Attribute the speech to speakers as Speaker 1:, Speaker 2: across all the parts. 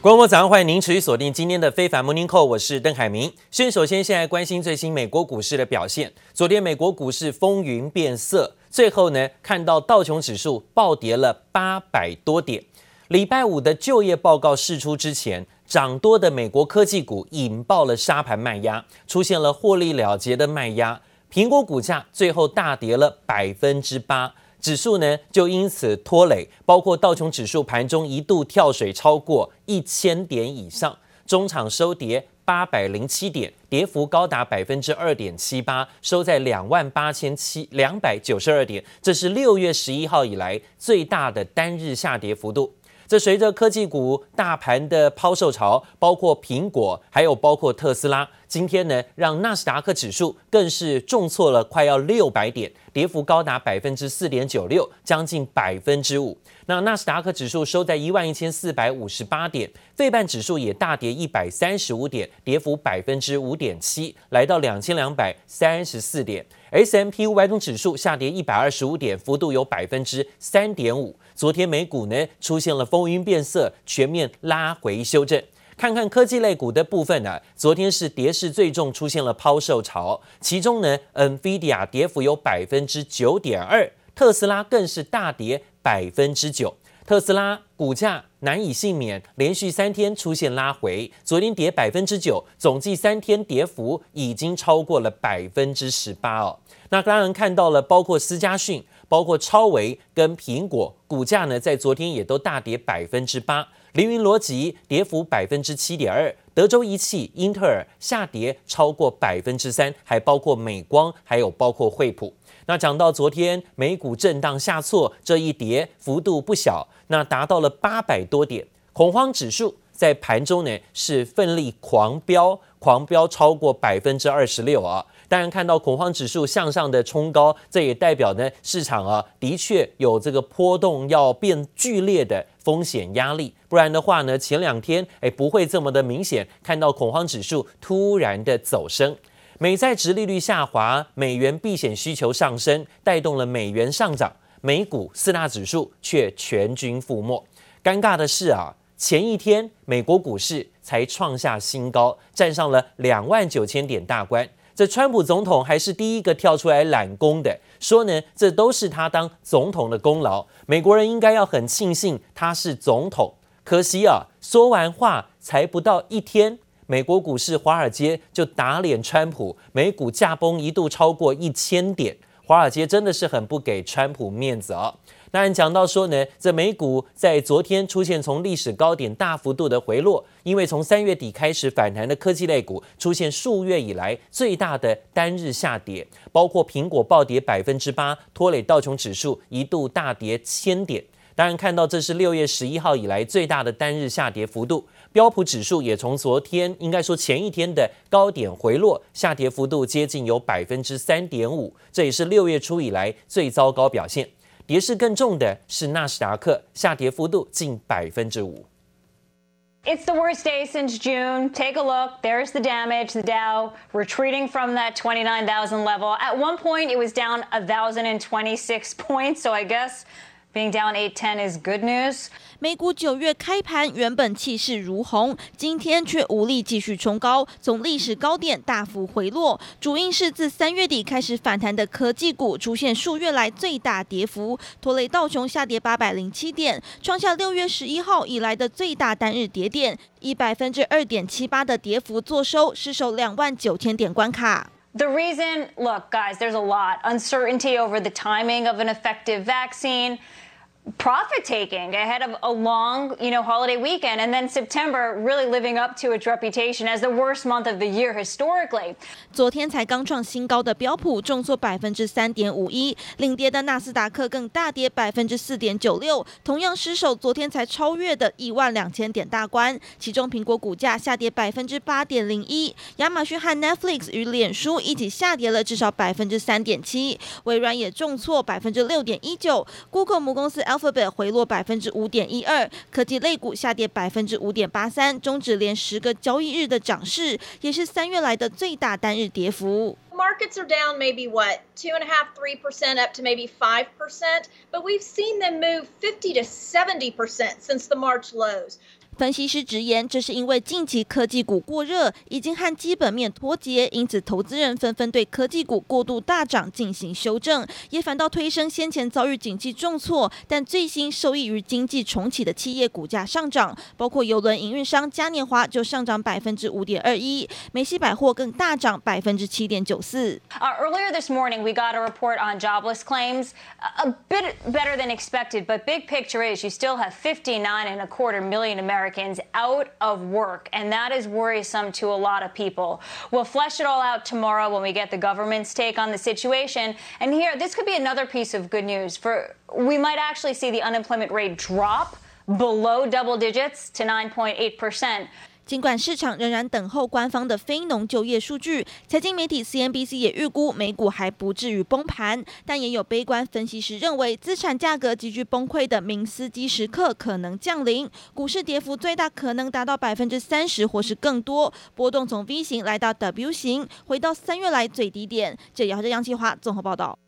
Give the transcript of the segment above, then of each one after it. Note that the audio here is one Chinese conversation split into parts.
Speaker 1: 观众早上欢迎您持续锁定今天的非凡 Morning Call，我是邓海明。先首先现在关心最新美国股市的表现。昨天美国股市风云变色，最后呢看到道琼指数暴跌了八百多点。礼拜五的就业报告释出之前，涨多的美国科技股引爆了杀盘卖压，出现了获利了结的卖压。苹果股价最后大跌了百分之八。指数呢就因此拖累，包括道琼指数盘中一度跳水超过一千点以上，中场收跌八百零七点，跌幅高达百分之二点七八，收在两万八千七两百九十二点，这是六月十一号以来最大的单日下跌幅度。这随着科技股大盘的抛售潮，包括苹果，还有包括特斯拉，今天呢，让纳斯达克指数更是重挫了快要六百点，跌幅高达百分之四点九六，将近百分之五。那纳斯达克指数收在一万一千四百五十八点，费半指数也大跌一百三十五点，跌幅百分之五点七，来到两千两百三十四点。S&P 五百种指数下跌一百二十五点，幅度有百分之三点五。昨天美股呢出现了风云变色，全面拉回修正。看看科技类股的部分呢、啊，昨天是跌势最重，出现了抛售潮。其中呢，NVIDIA 跌幅有百分之九点二，特斯拉更是大跌百分之九。特斯拉股价难以幸免，连续三天出现拉回，昨天跌百分之九，总计三天跌幅已经超过了百分之十八哦。那当然看到了，包括思佳讯、包括超微跟苹果股价呢，在昨天也都大跌百分之八，凌云逻辑跌幅百分之七点二，德州仪器、英特尔下跌超过百分之三，还包括美光，还有包括惠普。那讲到昨天美股震荡下挫，这一跌幅度不小，那达到了八百多点，恐慌指数在盘中呢是奋力狂飙，狂飙超过百分之二十六啊。当然看到恐慌指数向上的冲高，这也代表呢市场啊的确有这个波动要变剧烈的风险压力，不然的话呢前两天哎不会这么的明显看到恐慌指数突然的走升。美债殖利率下滑，美元避险需求上升，带动了美元上涨。美股四大指数却全军覆没。尴尬的是啊，前一天美国股市才创下新高，站上了两万九千点大关。这川普总统还是第一个跳出来揽功的，说呢，这都是他当总统的功劳。美国人应该要很庆幸他是总统。可惜啊，说完话才不到一天。美国股市，华尔街就打脸川普，美股驾崩一度超过一千点，华尔街真的是很不给川普面子啊、哦！当然讲到说呢，这美股在昨天出现从历史高点大幅度的回落，因为从三月底开始反弹的科技类股出现数月以来最大的单日下跌，包括苹果暴跌百分之八，拖累道琼指数一度大跌千点。当然看到这是六月十一号以来最大的单日下跌幅度。标普指数也从昨天，应该说前一天的高点回落，下跌幅度接近有百分之三点五，这也是六月初以来最糟糕表现。跌势更重的是纳斯达克，下跌幅度近百分之五。
Speaker 2: It's the worst day since June. Take a look. There's the damage. The Dow retreating from that 29,000 level. At one point, it was down 1,026 points. So I guess being down 810 is good news.
Speaker 3: 美股九月开盘原本气势如虹，今天却无力继续冲高，从历史高点大幅回落。主因是自三月底开始反弹的科技股出现数月来最大跌幅，拖累道琼下跌八百零七点，创下六月十一号以来的最大单日跌点，以百分之二点七八的跌幅作收，失守两万九千点关卡。
Speaker 2: The reason, look, guys, there's a lot uncertainty over the timing of an effective vaccine. Profit taking ahead of a long, you know, holiday weekend, and then September really living up to its reputation as the worst month of the year historically.
Speaker 3: 昨天才刚创新高的标普重挫百分之三点五一，领跌的纳斯达克更大跌百分之四点九六，同样失守昨天才超越的一万两千点大关。其中苹果股价下跌百分之八点零一，亚马逊和 Netflix 与脸书一起下跌了至少百分之三点七，微软也重挫百分之六点一九，Google 母公司 L Alphabet 回落百分之五点一二，科技类股下跌百分之五点八三，终止连十个交易日的涨势，也是三月来的最大单日跌幅。
Speaker 4: markets are down maybe what two and a half three percent up to maybe five percent but we've seen them move 50 to 70 percent since the march lows
Speaker 3: 分析师直言，这是因为近期科技股过热，已经和基本面脱节，因此投资人纷纷对科技股过度大涨进行修正，也反倒推升先前遭遇景气重挫，但最新受益于经济重启的企业股价上涨，包括邮轮营运商嘉年华就上涨百分之五点二一，梅西百货更大涨百分之七点九四。
Speaker 2: Earlier this morning, we got a report on jobless claims, a bit better than expected, but big picture is you still have 59 and a quarter million Americans out of work, and that is worrisome to a lot of people. We'll flesh it all out tomorrow when we get the government's take on the situation. And here, this could be another piece of good news. For we might actually see the unemployment rate drop below double digits to 9.8 percent.
Speaker 3: 尽管市场仍然等候官方的非农就业数据，财经媒体 CNBC 也预估美股还不至于崩盘，但也有悲观分析师认为，资产价格急剧崩溃的明斯基时刻可能降临，股市跌幅最大可能达到百分之三十或是更多，波动从 V 型来到 W 型，回到三月来最低点。这也是杨启华综合报道。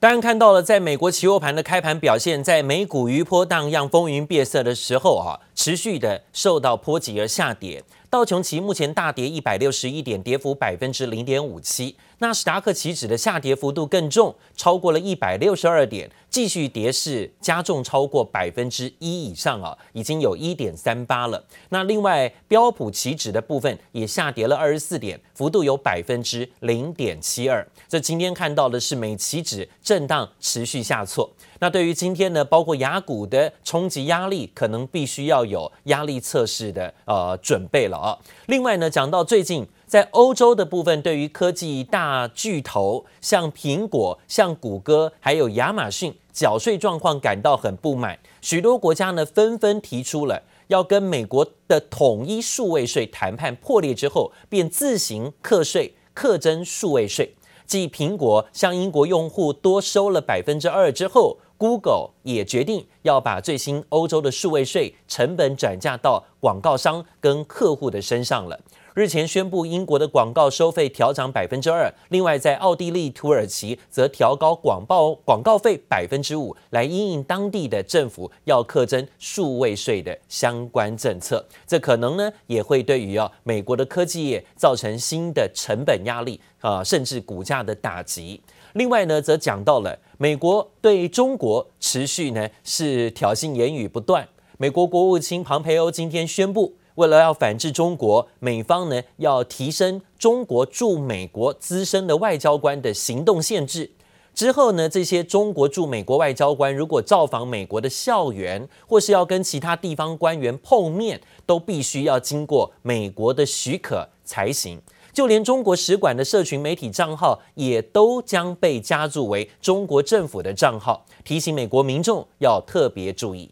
Speaker 1: 当然看到了，在美国期货盘的开盘表现，在美股余波荡漾、风云变色的时候啊，持续的受到波及而下跌。道琼斯目前大跌一百六十一点，跌幅百分之零点五七。纳斯达克期指的下跌幅度更重，超过了一百六十二点，继续跌势加重超过百分之一以上啊，已经有一点三八了。那另外标普期指的部分也下跌了二十四点，幅度有百分之零点七二。这今天看到的是美期指震荡持续下挫。那对于今天呢，包括雅股的冲击压力，可能必须要有压力测试的呃准备了啊。另外呢，讲到最近。在欧洲的部分，对于科技大巨头像苹果、像谷歌，还有亚马逊缴税状况感到很不满，许多国家呢纷纷提出了要跟美国的统一数位税谈判破裂之后，便自行课税、课征数位税。继苹果向英国用户多收了百分之二之后，Google 也决定要把最新欧洲的数位税成本转嫁到广告商跟客户的身上了。日前宣布，英国的广告收费调涨百分之二，另外在奥地利、土耳其则调高广报广告费百分之五，来因应当地的政府要课征数位税的相关政策。这可能呢也会对于啊美国的科技业造成新的成本压力啊，甚至股价的打击。另外呢，则讲到了美国对中国持续呢是挑衅言语不断。美国国务卿庞培欧今天宣布。为了要反制中国，美方呢要提升中国驻美国资深的外交官的行动限制。之后呢，这些中国驻美国外交官如果造访美国的校园，或是要跟其他地方官员碰面，都必须要经过美国的许可才行。就连中国使馆的社群媒体账号，也都将被加注为中国政府的账号，提醒美国民众要特别注意。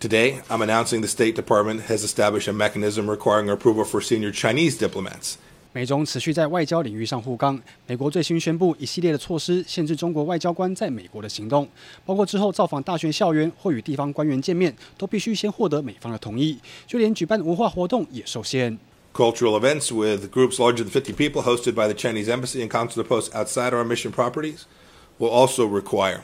Speaker 5: Today, I'm announcing the State Department has established a mechanism requiring approval for senior Chinese diplomats.
Speaker 6: 美中持续在外交领域上互刚。美国最新宣布一系列的措施，限制中国外交官在美国的行动，包括之后造访大学校园或与地方官员见面，都必须先获得美方的同意。就连举办文化活动也受限。
Speaker 5: Cultural events with groups larger than 50 people hosted by the Chinese embassy and consular posts outside our mission properties will also require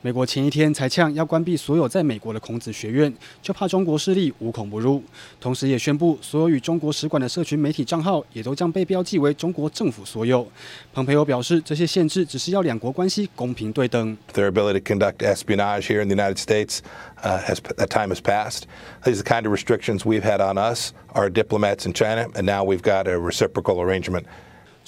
Speaker 6: 美国前一天才呛要关闭所有在美国的孔子学院，就怕中国势力无孔不入。同时，也宣布所有与中国使馆的社群媒体账号也都将被标记为中国政府所有。蓬佩奥表示，这些限制只是要两国关系公平对等。
Speaker 5: Their ability to conduct espionage here in the United States has that time has passed. These are the kind of restrictions we've had on us, our diplomats in China, and now we've got a reciprocal arrangement.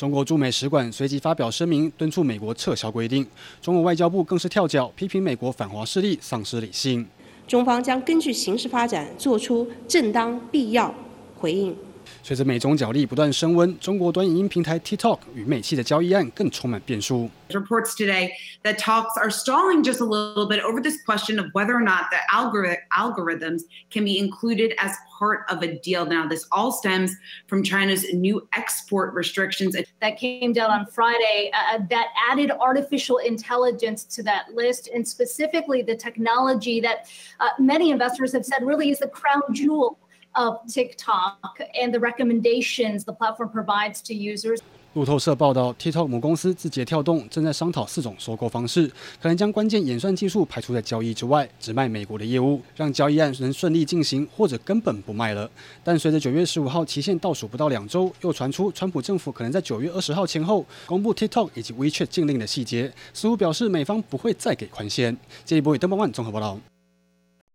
Speaker 6: 中国驻美使馆随即发表声明，敦促美国撤销规定。中国外交部更是跳脚，批评美国反华势力丧失理性。
Speaker 7: 中方将根据形势发展，作出正当必要回应。
Speaker 6: 随着美中角力不断升温，中国短影音平台 TikTok 与美企的交易案更充满变数。
Speaker 8: Reports today that talks are stalling just a little bit over this question of whether or not the algorithms can be included as part of a deal. Now, this all stems from China's new export restrictions
Speaker 9: that came down on Friday uh, uh that added artificial intelligence to that list, and specifically the technology that uh, many investors have said really is the crown jewel of TikTok and the recommendations the platform provides to users.
Speaker 6: 路透社报道，TikTok 母公司字节跳动正在商讨四种收购方式，可能将关键演算技术排除在交易之外，只卖美国的业务，让交易案能顺利进行，或者根本不卖了。但随着九月十五号期限倒数不到两周，又传出川普政府可能在九月二十号前后公布 TikTok 以及 WeChat 禁令的细节，似乎表示美方不会再给宽限。这一波与登邦万综合报道。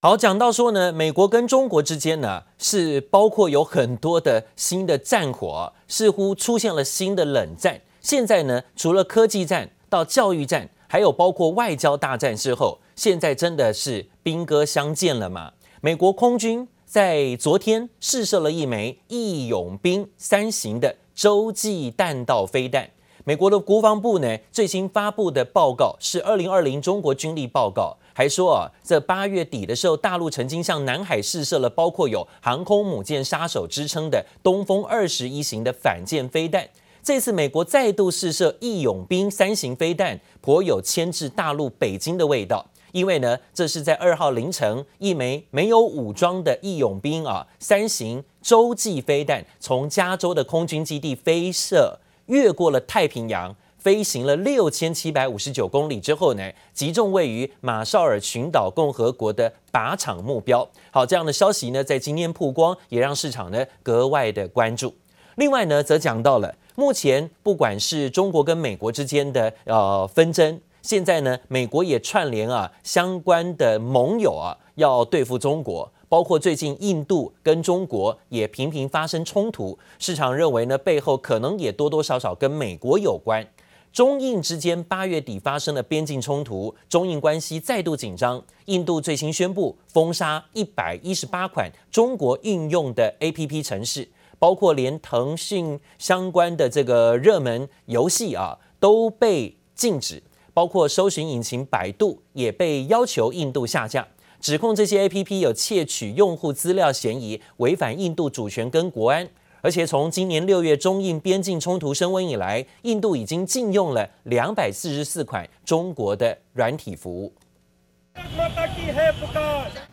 Speaker 1: 好，讲到说呢，美国跟中国之间呢，是包括有很多的新的战火，似乎出现了新的冷战。现在呢，除了科技战到教育战，还有包括外交大战之后，现在真的是兵戈相见了吗？美国空军在昨天试射了一枚义勇兵三型的洲际弹道飞弹。美国的国防部呢，最新发布的报告是二零二零中国军力报告。还说啊，这八月底的时候，大陆曾经向南海试射了包括有“航空母舰杀手”之称的东风二十一型的反舰飞弹。这次美国再度试射“义勇兵三型”飞弹，颇有牵制大陆北京的味道。因为呢，这是在二号凌晨，一枚没有武装的义勇兵啊三型洲际飞弹从加州的空军基地飞射，越过了太平洋。飞行了六千七百五十九公里之后呢，击中位于马绍尔群岛共和国的靶场目标。好，这样的消息呢，在今天曝光，也让市场呢格外的关注。另外呢，则讲到了目前不管是中国跟美国之间的呃纷争，现在呢，美国也串联啊相关的盟友啊，要对付中国。包括最近印度跟中国也频频发生冲突，市场认为呢，背后可能也多多少少跟美国有关。中印之间八月底发生了边境冲突，中印关系再度紧张。印度最新宣布封杀一百一十八款中国应用的 APP 城市，包括连腾讯相关的这个热门游戏啊都被禁止，包括搜寻引擎百度也被要求印度下架，指控这些 APP 有窃取用户资料嫌疑，违反印度主权跟国安。而且从今年六月中印边境冲突升温以来，印度已经禁用了两百四十四款中国的软体服务。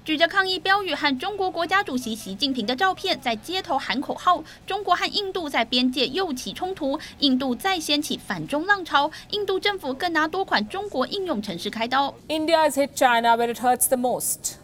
Speaker 10: 举着抗议标语和中国国家主席习近平的照片在街头喊口号。中国和印度在边界又起冲突，印度再掀起反中浪潮。印度政府更拿多款中国应用程式开刀。
Speaker 11: India has hit China where it hurts the most.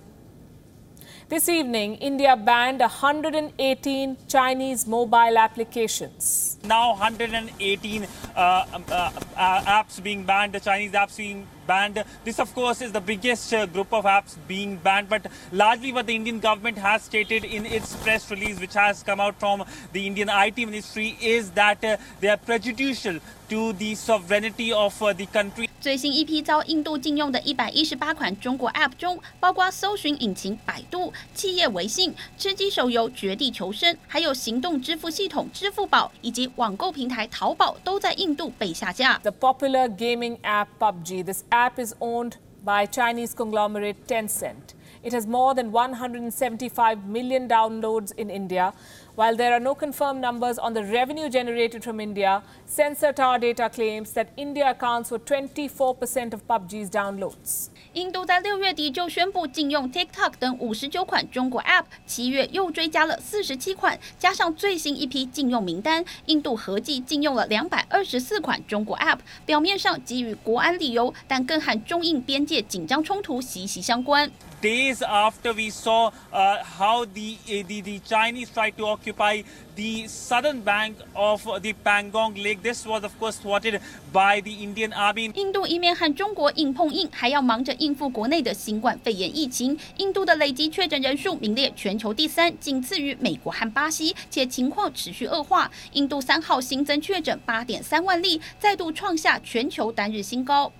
Speaker 11: This evening, India banned 118 Chinese mobile applications.
Speaker 12: Now 118 uh, uh, uh, apps being banned, the Chinese apps being banned. This, of course, is the biggest uh, group of apps being banned, but largely what the Indian government has stated in its press release, which has come out from the Indian IT ministry, is that uh, they are prejudicial to the sovereignty of uh, the country.
Speaker 10: 最新一批遭印度禁用的一百一十八款中国 App 中，包括搜寻引擎百度、企业微信、吃鸡手游《绝地求生》，还有行动支付系统支付宝以及网购平台淘宝，都在印度被下架。
Speaker 11: The popular gaming app PUBG, this app is owned by Chinese conglomerate Tencent. It has more than 175 million downloads in India. While there are no confirmed numbers on the revenue generated from India, Sensor Tower data claims that India accounts for 24% of PUBG's downloads.
Speaker 10: 印度在六月底就宣布禁用 TikTok 等五十九款中国 App，七月又追加了四十七款，加上最新一批禁用名单，印度合计禁用了两百二十四款中国 App。表面上基于国安理由，但更和中印边界紧张冲突息息相关。
Speaker 12: Days after we saw uh, how the, uh, the, the Chinese tried to occupy the southern bank of the Pangong Lake. This was, of course, thwarted by the Indian Army.
Speaker 10: 印度一面和中国硬碰硬，还要忙着应付国内的新冠肺炎疫情。印度的累计确诊人数名列全球第三，仅次于美国和巴西，且情况持续恶化。印度三号新增确诊八点三万例，再度创下全球单日新高。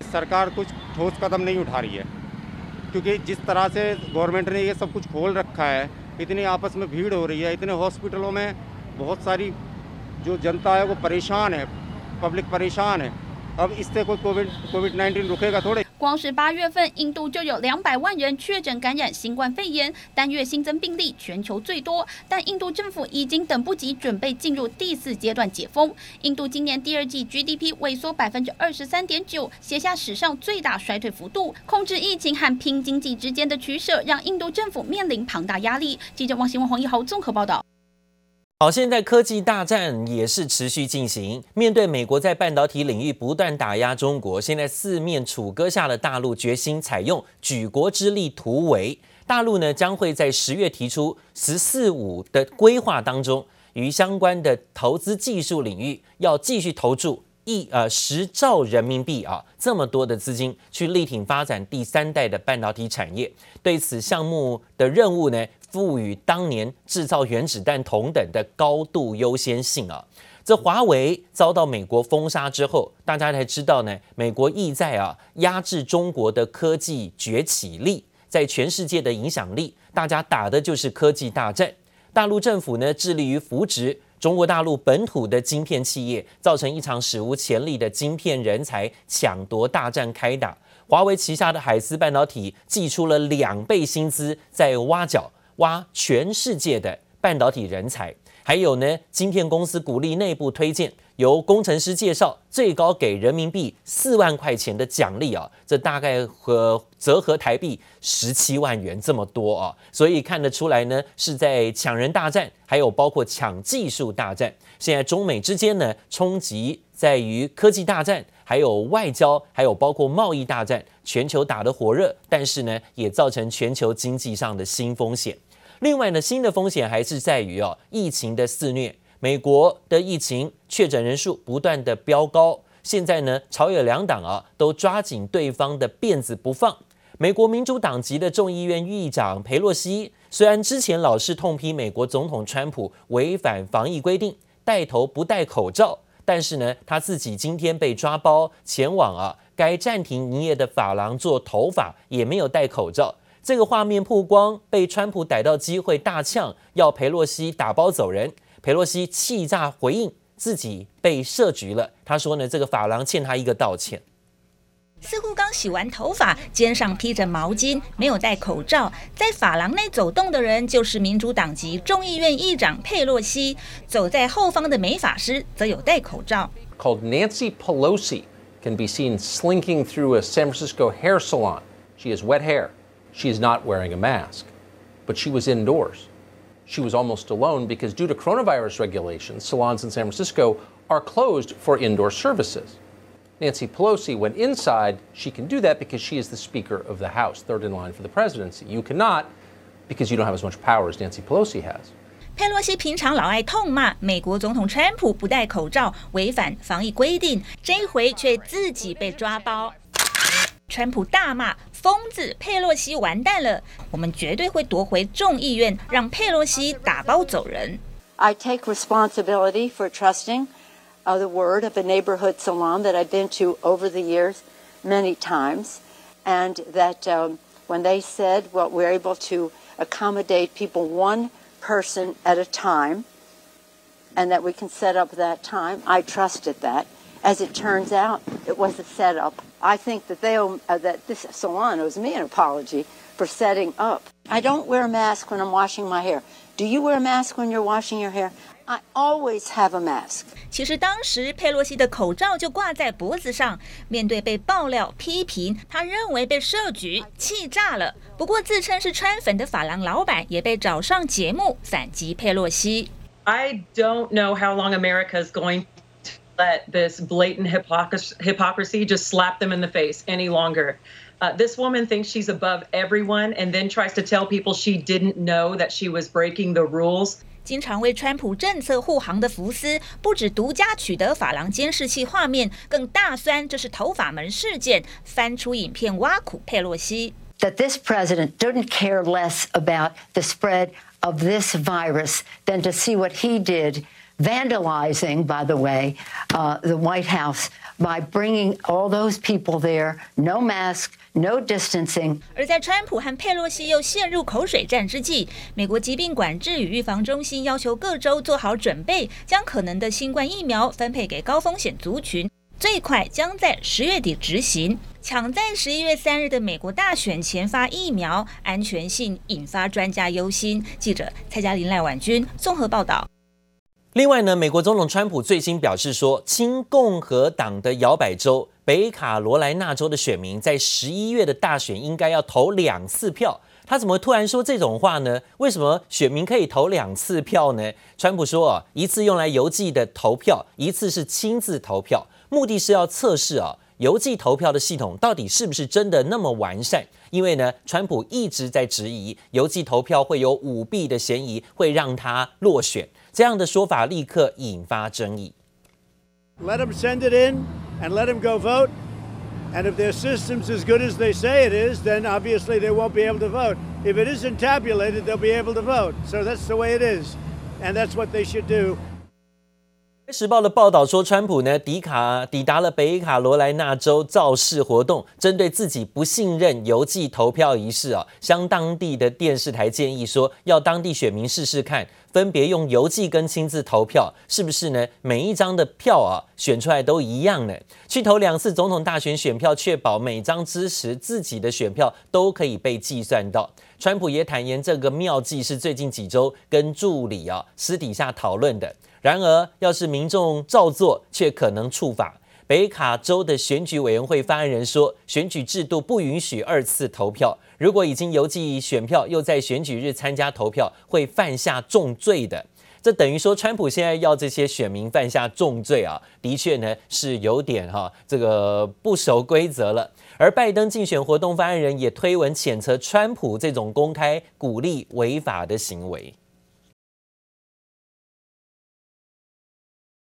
Speaker 13: क्योंकि जिस तरह से गवर्नमेंट ने ये सब कुछ खोल रखा है, इतनी आपस में भीड़ हो रही है, इतने हॉस्पिटलों में बहुत सारी जो जनता है वो परेशान है, पब्लिक परेशान है।
Speaker 10: 光是八月份印度就有两百万人确诊感染新冠肺炎单月新增病例全球最多但印度政府已经等不及准备进入第四阶段解封。印度今年第二季 gdp 萎缩百分之二十三点九写下史上最大衰退幅度控制疫情和拼经济之间的取舍让印度政府面临庞大压力。记者王新文黄一豪综合报道。
Speaker 1: 好，现在科技大战也是持续进行。面对美国在半导体领域不断打压中国，现在四面楚歌下的大陆决心采用举国之力突围。大陆呢将会在十月提出“十四五”的规划当中，与相关的投资技术领域要继续投注一呃十兆人民币啊，这么多的资金去力挺发展第三代的半导体产业。对此项目的任务呢，赋予当年制造原子弹同等的高度优先性啊！这华为遭到美国封杀之后，大家才知道呢，美国意在啊压制中国的科技崛起力，在全世界的影响力，大家打的就是科技大战。大陆政府呢致力于扶植中国大陆本土的晶片企业，造成一场史无前例的晶片人才抢夺大战开打。华为旗下的海思半导体祭出了两倍薪资在挖角。挖全世界的半导体人才，还有呢，晶片公司鼓励内部推荐，由工程师介绍，最高给人民币四万块钱的奖励啊，这大概和折合台币十七万元这么多啊，所以看得出来呢，是在抢人大战，还有包括抢技术大战。现在中美之间呢，冲击在于科技大战，还有外交，还有包括贸易大战，全球打得火热，但是呢，也造成全球经济上的新风险。另外呢，新的风险还是在于哦，疫情的肆虐。美国的疫情确诊人数不断的飙高，现在呢，朝野两党啊都抓紧对方的辫子不放。美国民主党籍的众议院议长裴洛西，虽然之前老是痛批美国总统川普违反防疫规定，带头不戴口罩，但是呢，他自己今天被抓包前往啊该暂停营业的发廊做头发，也没有戴口罩。这个画面曝光，被川普逮到机会大呛，要佩洛西打包走人。佩洛西气炸回应，自己被设局了。他说呢，这个发廊欠他一个道歉。
Speaker 14: 似乎刚洗完头发，肩上披着毛巾，没有戴口罩，在发廊内走动的人就是民主党籍众议院议长佩洛西。走在后方的美法师则有戴口罩。
Speaker 15: Called Nancy Pelosi can be seen slinking through a San Francisco hair salon. She has wet hair. She is not wearing a mask, but she was indoors. She was almost alone because, due to coronavirus regulations, salons in San Francisco are closed for indoor services. Nancy Pelosi went inside. She can do that because she is the Speaker of the House, third in line for the presidency. You cannot because you don't have as much power as Nancy Pelosi has.
Speaker 14: 佩洛西平常老爱痛骂美国总统川普不戴口罩，违反防疫规定，这一回却自己被抓包。川普大骂疯子佩洛西完蛋了，我们绝对会夺回众议院，让佩洛西打包走人。
Speaker 16: I take responsibility for trusting uh, the word of a neighborhood salon that I've been to over the years many times, and that um, when they said what we're able to accommodate people one person at a time, and that we can set up that time, I trusted that. As it turns out, it was a setup. I think that they owe, uh, that this salon owes me an apology for setting up. I don't wear a mask when I'm washing my hair. Do you wear a mask when you're washing your hair? I always have a mask.
Speaker 14: 其实当时佩洛西的口罩就挂在脖子上。面对被爆料批评，他认为被设局，气炸了。不过自称是川粉的法郎老板也被找上节目反击佩洛西。
Speaker 17: I don't know how long America is going let this blatant hypocr- hypocrisy just slap them in the face any longer. Uh, this woman thinks she's above everyone and then tries to tell people she didn't know that she was breaking the rules.
Speaker 14: 经常为川普政策护航的福斯，不止独家取得法郎监视器画面，更大酸这是头发门事件，翻出影片挖苦佩洛西。
Speaker 16: That this president didn't care less about the spread of this virus than to see what he did vandalizing, by the way, uh, the White House by bringing all those people there, no mask, no distancing.
Speaker 14: 而在川普和佩洛西又陷入口水战之际，美国疾病管制与预防中心要求各州做好准备，将可能的新冠疫苗分配给高风险族群，最快将在十月底执行。抢在十一月三日的美国大选前发疫苗，安全性引发专家忧心。记者蔡嘉玲、赖婉君综合报道。
Speaker 1: 另外呢，美国总统川普最新表示说，亲共和党的摇摆州北卡罗来纳州的选民在十一月的大选应该要投两次票。他怎么突然说这种话呢？为什么选民可以投两次票呢？川普说啊，一次用来邮寄的投票，一次是亲自投票，目的是要测试啊，邮寄投票的系统到底是不是真的那么完善？因为呢，川普一直在质疑邮寄投票会有舞弊的嫌疑，会让他落选。这样的说法立刻引发争议。
Speaker 18: Let them send it in and let them go vote. And if their system's as good as they say it is, then obviously they won't be able to vote. If it isn't tabulated, they'll be able to vote. So that's the way it is. And that's what they should do.
Speaker 1: 时报的报道说，川普呢抵卡抵达了北卡罗来纳州造势活动，针对自己不信任邮寄投票仪式啊，向当地的电视台建议说，要当地选民试试看，分别用邮寄跟亲自投票，是不是呢？每一张的票啊选出来都一样呢？去投两次总统大选选票，确保每张支持自己的选票都可以被计算到。川普也坦言，这个妙计是最近几周跟助理啊私底下讨论的。然而，要是民众照做，却可能触法。北卡州的选举委员会发言人说，选举制度不允许二次投票。如果已经邮寄选票，又在选举日参加投票，会犯下重罪的。这等于说，川普现在要这些选民犯下重罪啊，的确呢是有点哈这个不守规则了。而拜登竞选活动发言人也推文谴责川普这种公开鼓励违法的行为。